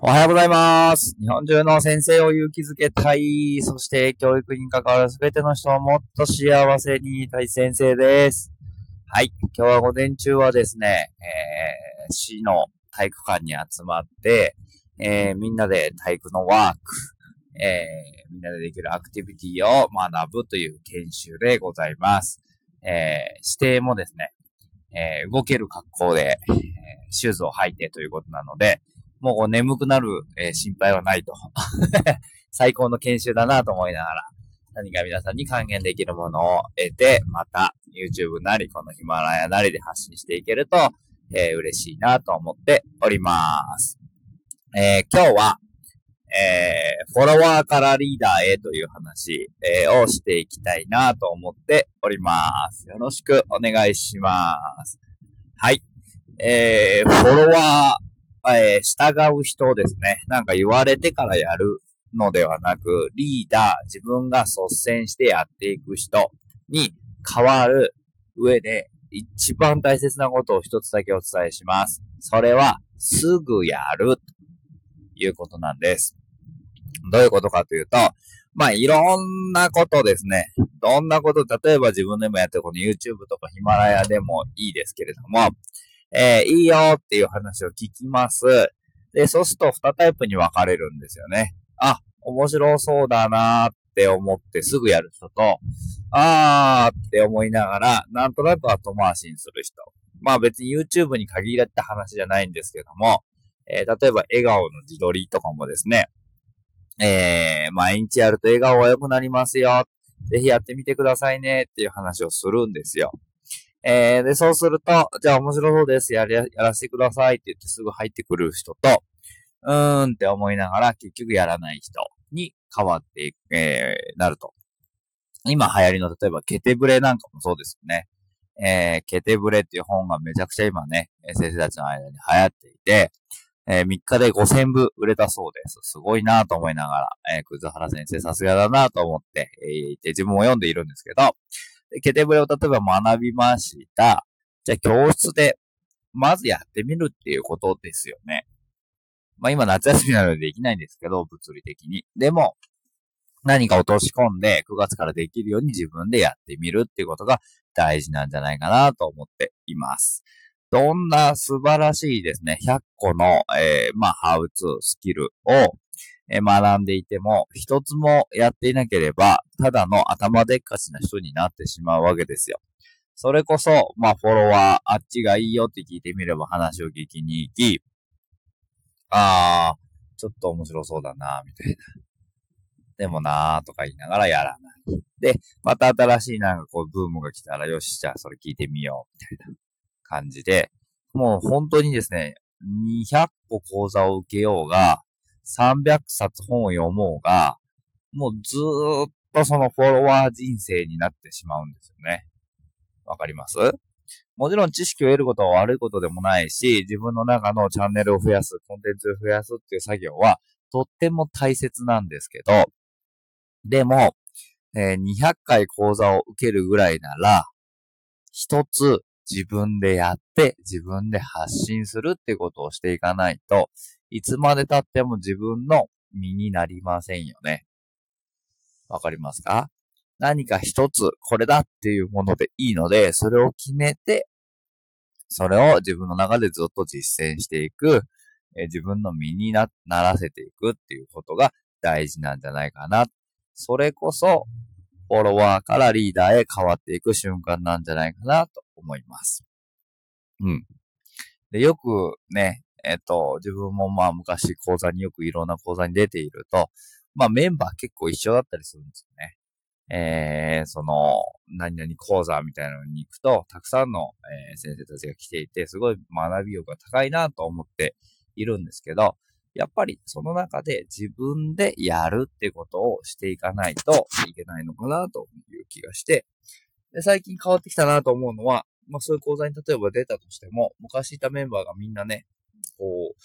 おはようございます。日本中の先生を勇気づけたい。そして教育に関わるすべての人をもっと幸せにたい先生です。はい。今日は午前中はですね、えー、市の体育館に集まって、えー、みんなで体育のワーク、えー、みんなでできるアクティビティを学ぶという研修でございます。えー、指定もですね、えー、動ける格好で、えーシューズを履いてということなので、もう眠くなる、えー心配はないと。最高の研修だなと思いながら、何か皆さんに還元できるものを得て、また YouTube なり、このヒマラヤなりで発信していけると、えー嬉しいなと思っております。えー今日は、えーフォロワーからリーダーへという話、えーをしていきたいなと思っております。よろしくお願いします。はい。えーフォロワー、えー従う人ですね。なんか言われてからやるのではなく、リーダー、自分が率先してやっていく人に変わる上で、一番大切なことを一つだけお伝えします。それは、すぐやる、ということなんです。どういうことかというと、まあ、いろんなことですね。どんなこと、例えば自分でもやってるこの YouTube とかヒマラヤでもいいですけれども、えーいいよっていう話を聞きます。で、そうすると2タイプに分かれるんですよね。あ、面白そうだなーって思ってすぐやる人と、あーって思いながら、なんとなく後回しにする人。まあ別に YouTube に限られた話じゃないんですけども、えー例えば笑顔の自撮りとかもですね、えー毎日やると笑顔が良くなりますよ。ぜひやってみてくださいねっていう話をするんですよ。えー、で、そうすると、じゃあ面白そうです。やり、やらせてくださいって言ってすぐ入ってくる人と、うーんって思いながら結局やらない人に変わっていく、えー、なると。今流行りの、例えば、ケテブレなんかもそうですよね。えー、ケテブレっていう本がめちゃくちゃ今ね、先生たちの間に流行っていて、えー3日で5000部売れたそうです。すごいなと思いながら、えー、くずはら先生さすがだなと思って、えーいて自分も読んでいるんですけど、ケテブレを例えば学びました。じゃあ教室で、まずやってみるっていうことですよね。まあ今夏休みなのでできないんですけど、物理的に。でも、何か落とし込んで9月からできるように自分でやってみるっていうことが大事なんじゃないかなと思っています。どんな素晴らしいですね、100個の、えーまあ、ハウツー、スキルを、学んでいても、一つもやっていなければ、ただの頭でっかちな人になってしまうわけですよ。それこそ、まあ、フォロワー、あっちがいいよって聞いてみれば話を聞きに行き、あー、ちょっと面白そうだな、みたいな。でもなーとか言いながらやらない。で、また新しいなんかこうブームが来たら、よし、じゃあそれ聞いてみよう、みたいな感じで、もう本当にですね、200個講座を受けようが、300冊本を読もうが、もうずーっとそのフォロワー人生になってしまうんですよね。わかります？もちろん知識を得ることは悪いことでもないし、自分の中のチャンネルを増やす、コンテンツを増やすっていう作業はとっても大切なんですけど、でも、えー200回講座を受けるぐらいなら、一つ自分でやって自分で発信するってことをしていかないと、いつまで経っても自分の身になりませんよね。わかりますか？何か一つこれだっていうものでいいので、それを決めて、それを自分の中でずっと実践していく、え自分の身に、ならせていくっていうことが大事なんじゃないかな。それこそ、フォロワーからリーダーへ変わっていく瞬間なんじゃないかなと思います。うん。で、よくね、えっ、と、自分もまあ昔講座によくいろんな講座に出ていると、まあメンバー結構一緒だったりするんですよね。えー、その、何々講座みたいなのに行くと、たくさんの、えー先生たちが来ていて、すごい学び欲が高いなと思っているんですけど、やっぱりその中で自分でやるってことをしていかないといけないのかなという気がして、で最近変わってきたなと思うのは、まあそういう講座に例えば出たとしても、昔いたメンバーがみんなね、こう、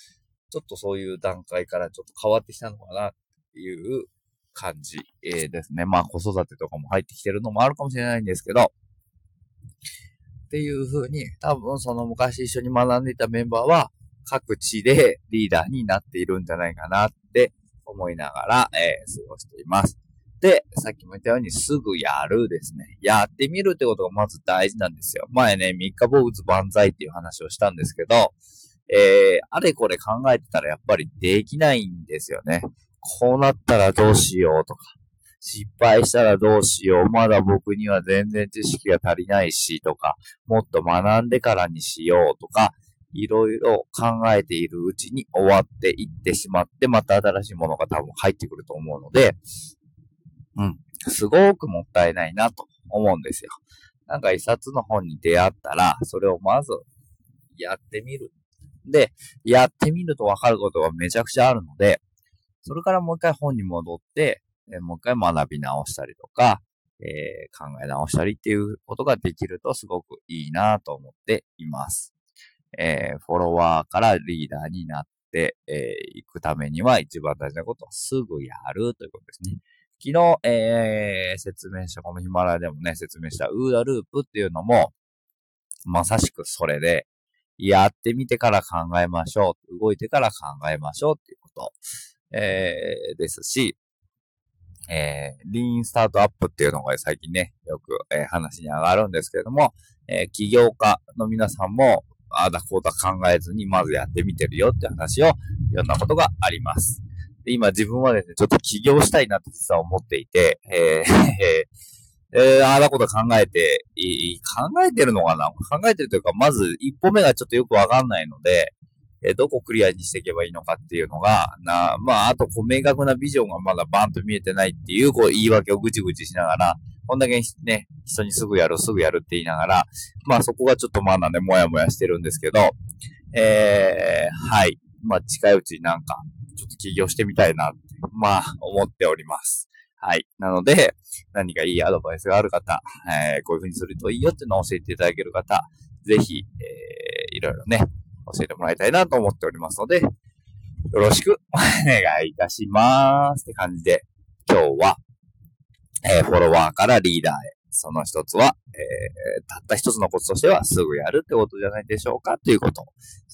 ちょっとそういう段階からちょっと変わってきたのかなっていう感じ、えーですね。まあ子育てとかも入ってきてるのもあるかもしれないんですけど、っていう風に、多分その昔一緒に学んでいたメンバーは、各地でリーダーになっているんじゃないかなって思いながら、えー、過ごしています。で、さっきも言ったようにすぐやるですね。やってみるってことがまず大事なんですよ。前ね、三日坊主万歳っていう話をしたんですけど、えー、あれこれ考えてたらやっぱりできないんですよね。こうなったらどうしようとか、失敗したらどうしよう、まだ僕には全然知識が足りないしとか、もっと学んでからにしようとか、いろいろ考えているうちに終わっていってしまって、また新しいものが多分入ってくると思うので、うん。すごくもったいないなと思うんですよ。なんか一冊の本に出会ったら、それをまずやってみる。で、やってみるとわかることがめちゃくちゃあるので、それからもう一回本に戻って、もう一回学び直したりとか、えー、考え直したりっていうことができるとすごくいいなと思っています。えー、フォロワーからリーダーになってい、えー、くためには一番大事なことはすぐやるということですね。昨日、えー、説明した、このヒマラヤでもね、説明したウーダループっていうのも、まさしくそれで、やってみてから考えましょう。動いてから考えましょうっていうこと、えー、ですし、えー、リーンスタートアップっていうのが最近ね、よく、えー、話に上がるんですけれども、えー、起業家の皆さんも、あだこうだ考えずにまずやってみてるよって話を、いろんなことがあります。で、今自分はですね、ちょっと起業したいなって実は思っていて、えー、えー、ああだこと考えて、い考えてるのかな？考えてるというか、まず一歩目がちょっとよくわかんないので、え、どこクリアにしていけばいいのかっていうのが、な、まあ、あと、こう、明確なビジョンがまだバンと見えてないっていう、こう、言い訳をぐちぐちしながら、こんだけね、人にすぐやる、すぐやるって言いながら、まあそこがちょっとまだね、もやもやしてるんですけど、えー、はい。まあ近いうちになんか、ちょっと起業してみたいなって、まあ、思っております。はい。なので、何かいいアドバイスがある方、えー、こういう風にするといいよっていうのを教えていただける方、ぜひ、えー、いろいろね、教えてもらいたいなと思っておりますので、よろしくお願いいたしますって感じで、今日は、えー、フォロワーからリーダーへ、その一つは、えー、たった一つのコツとしては、すぐやるってことじゃないでしょうかということ。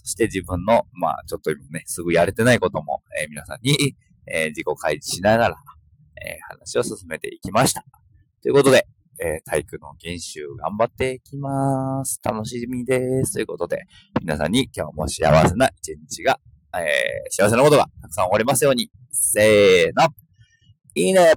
そして自分の、まあ、ちょっと今ね、すぐやれてないことも、えー、皆さんに、えー、自己開示しながら、えー、話を進めていきました。ということで、え、体育の研修頑張っていきます。楽しみです。ということで、皆さんに今日も幸せな一日が、え、幸せなことがたくさん終わりますように。せーの。いいね